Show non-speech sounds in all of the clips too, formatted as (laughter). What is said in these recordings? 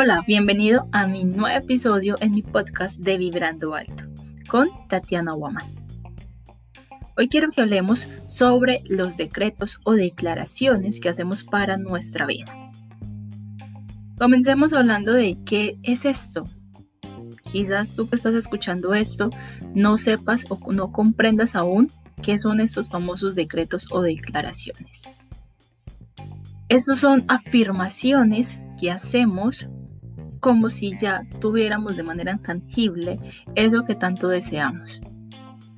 Hola, bienvenido a mi nuevo episodio en mi podcast de Vibrando Alto con Tatiana Waman. Hoy quiero que hablemos sobre los decretos o declaraciones que hacemos para nuestra vida. Comencemos hablando de qué es esto. Quizás tú que estás escuchando esto no sepas o no comprendas aún qué son estos famosos decretos o declaraciones. Estos son afirmaciones que hacemos como si ya tuviéramos de manera tangible eso que tanto deseamos.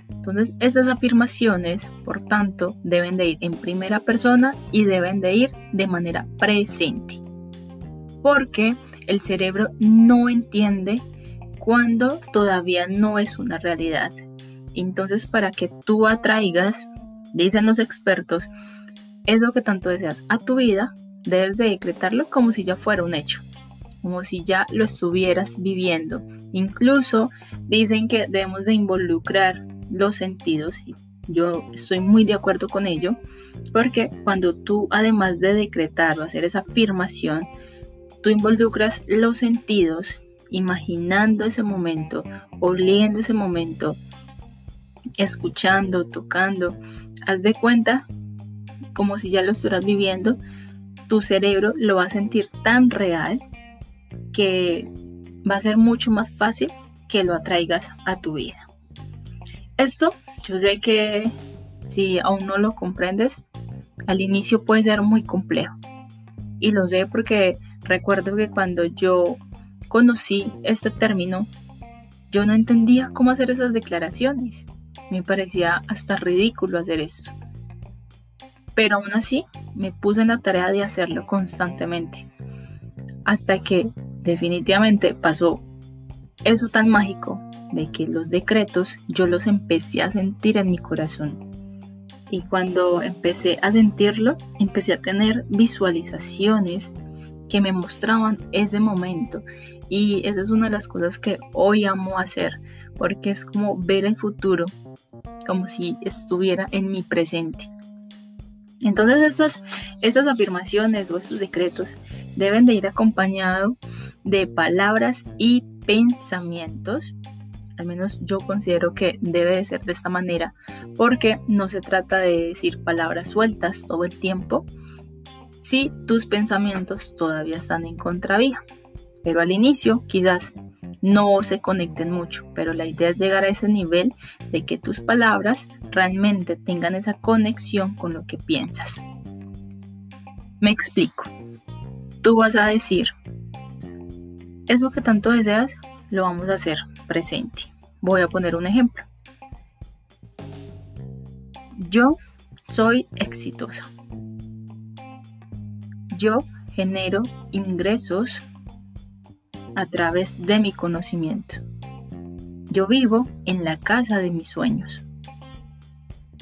Entonces, estas afirmaciones, por tanto, deben de ir en primera persona y deben de ir de manera presente. Porque el cerebro no entiende cuando todavía no es una realidad. Entonces, para que tú atraigas, dicen los expertos, eso que tanto deseas a tu vida, debes de decretarlo como si ya fuera un hecho como si ya lo estuvieras viviendo. Incluso dicen que debemos de involucrar los sentidos. Yo estoy muy de acuerdo con ello, porque cuando tú, además de decretar o hacer esa afirmación, tú involucras los sentidos, imaginando ese momento, oliendo ese momento, escuchando, tocando, haz de cuenta como si ya lo estuvieras viviendo, tu cerebro lo va a sentir tan real que va a ser mucho más fácil que lo atraigas a tu vida. Esto yo sé que si aún no lo comprendes, al inicio puede ser muy complejo. Y lo sé porque recuerdo que cuando yo conocí este término, yo no entendía cómo hacer esas declaraciones. Me parecía hasta ridículo hacer esto. Pero aún así me puse en la tarea de hacerlo constantemente. Hasta que definitivamente pasó eso tan mágico de que los decretos yo los empecé a sentir en mi corazón. Y cuando empecé a sentirlo, empecé a tener visualizaciones que me mostraban ese momento. Y esa es una de las cosas que hoy amo hacer, porque es como ver el futuro, como si estuviera en mi presente. Entonces estas, estas afirmaciones o estos decretos deben de ir acompañados de palabras y pensamientos. Al menos yo considero que debe de ser de esta manera porque no se trata de decir palabras sueltas todo el tiempo si tus pensamientos todavía están en contravía. Pero al inicio quizás no se conecten mucho, pero la idea es llegar a ese nivel de que tus palabras realmente tengan esa conexión con lo que piensas. Me explico. Tú vas a decir, eso que tanto deseas, lo vamos a hacer presente. Voy a poner un ejemplo. Yo soy exitosa. Yo genero ingresos a través de mi conocimiento. Yo vivo en la casa de mis sueños.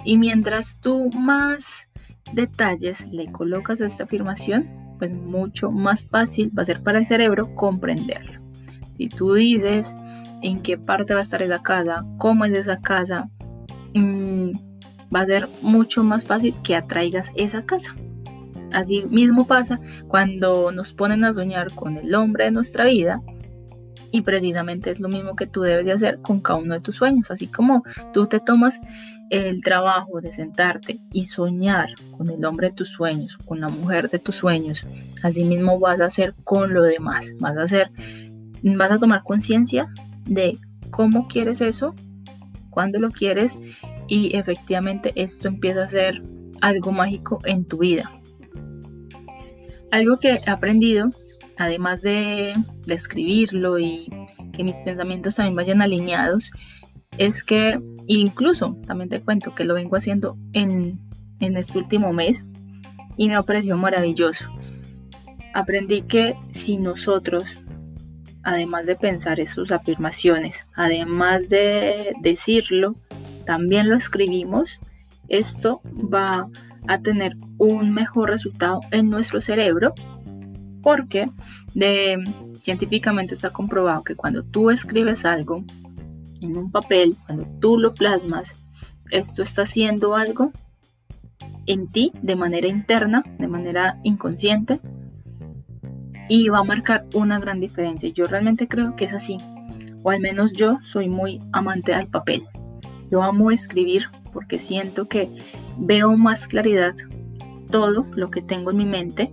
Y mientras tú más detalles le colocas a esta afirmación, pues mucho más fácil va a ser para el cerebro comprenderlo. Si tú dices en qué parte va a estar esa casa, cómo es esa casa, mm, va a ser mucho más fácil que atraigas esa casa. Así mismo pasa cuando nos ponen a soñar con el hombre de nuestra vida y precisamente es lo mismo que tú debes de hacer con cada uno de tus sueños. Así como tú te tomas el trabajo de sentarte y soñar con el hombre de tus sueños, con la mujer de tus sueños, así mismo vas a hacer con lo demás. Vas a hacer, vas a tomar conciencia de cómo quieres eso, cuándo lo quieres y efectivamente esto empieza a ser algo mágico en tu vida. Algo que he aprendido, además de, escribirlo y que mis pensamientos también vayan alineados, es que incluso también te cuento que lo vengo haciendo en, en este último mes y me pareció maravilloso. Aprendí que si nosotros, además de pensar en sus afirmaciones, además de decirlo, también lo escribimos, esto va a tener un mejor resultado en nuestro cerebro porque de, científicamente está comprobado que cuando tú escribes algo en un papel, cuando tú lo plasmas, esto está haciendo algo en ti de manera interna, de manera inconsciente, y va a marcar una gran diferencia. Yo realmente creo que es así, o al menos yo soy muy amante del papel. Yo amo escribir porque siento que veo más claridad todo lo que tengo en mi mente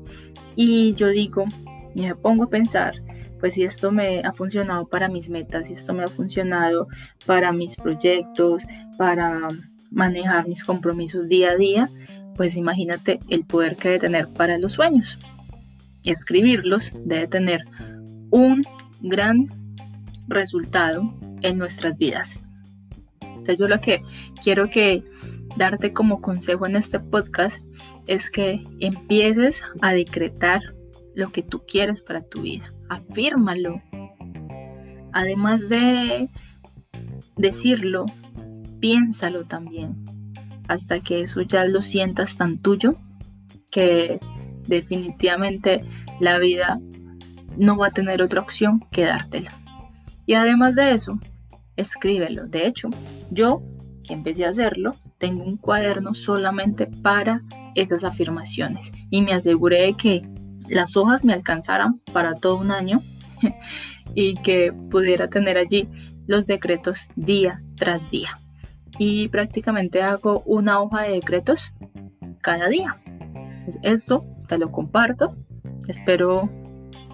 y yo digo, me pongo a pensar, pues si esto me ha funcionado para mis metas, si esto me ha funcionado para mis proyectos, para manejar mis compromisos día a día, pues imagínate el poder que debe tener para los sueños. Escribirlos debe tener un gran resultado en nuestras vidas. Entonces yo lo que quiero que darte como consejo en este podcast es que empieces a decretar lo que tú quieres para tu vida. Afírmalo. Además de decirlo, piénsalo también. Hasta que eso ya lo sientas tan tuyo que definitivamente la vida no va a tener otra opción que dártela. Y además de eso, escríbelo. De hecho, yo que empecé a hacerlo, tengo un cuaderno solamente para esas afirmaciones y me aseguré de que las hojas me alcanzaran para todo un año (laughs) y que pudiera tener allí los decretos día tras día. Y prácticamente hago una hoja de decretos cada día. Esto te lo comparto. Espero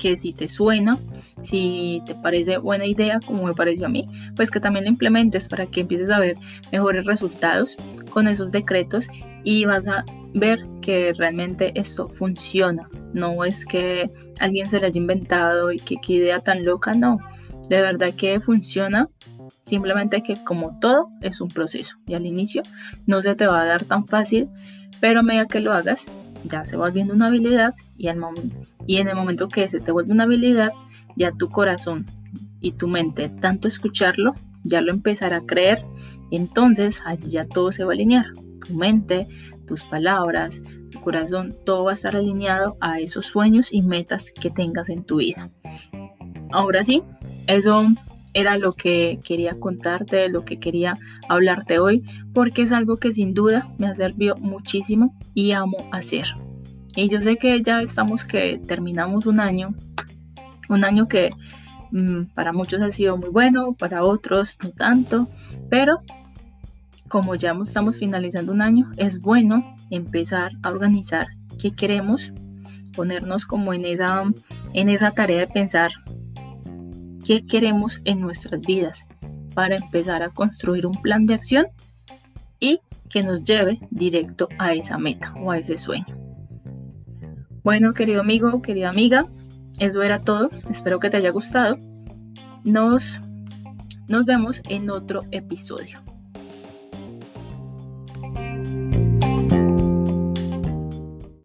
que si te suena, si te parece buena idea, como me pareció a mí, pues que también lo implementes para que empieces a ver mejores resultados con esos decretos y vas a ver que realmente esto funciona. No es que alguien se lo haya inventado y que qué idea tan loca, no. De verdad que funciona. Simplemente que como todo es un proceso y al inicio no se te va a dar tan fácil, pero a que lo hagas ya se va volviendo una habilidad y, en el momento que se te vuelve una habilidad, ya tu corazón y tu mente, tanto escucharlo, ya lo empezará a creer. Entonces allí ya todo se va a alinear. Tu mente, tus palabras, tu corazón, todo va a estar alineado a esos sueños y metas que tengas en tu vida. Ahora sí, eso era lo que quería contarte, lo que quería hablarte hoy, porque es algo que sin duda me ha servido muchísimo y amo hacer. Y yo sé que ya estamos que terminamos un año, un año que mm, para muchos ha sido muy bueno, para otros no tanto, pero como ya estamos finalizando un año, es bueno empezar a organizar qué queremos, ponernos como en esa, en esa tarea de pensar qué queremos en nuestras vidas para empezar a construir un plan de acción y que nos lleve directo a esa meta o a ese sueño. Bueno, querido amigo, querida amiga, eso era todo. Espero que te haya gustado. Nos, nos vemos en otro episodio.